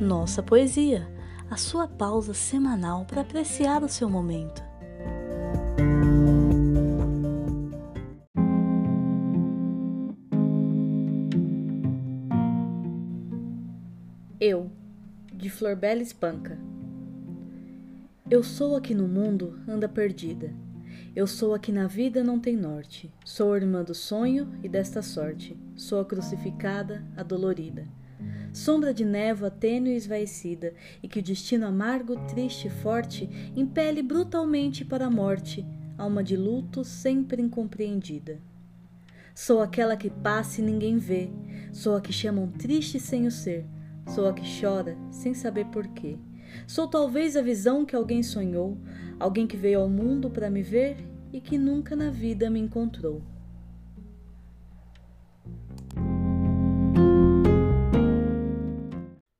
Nossa Poesia, a sua pausa semanal para apreciar o seu momento. Eu, de Florbela Espanca. Eu sou a que no mundo anda perdida. Eu sou a que na vida não tem norte. Sou a irmã do sonho e desta sorte. Sou a crucificada, a dolorida sombra de névoa tênue e esvaecida, e que o destino amargo, triste e forte impele brutalmente para a morte, alma de luto sempre incompreendida. Sou aquela que passa e ninguém vê, sou a que chamam triste sem o ser, sou a que chora sem saber porquê. Sou talvez a visão que alguém sonhou, alguém que veio ao mundo para me ver e que nunca na vida me encontrou.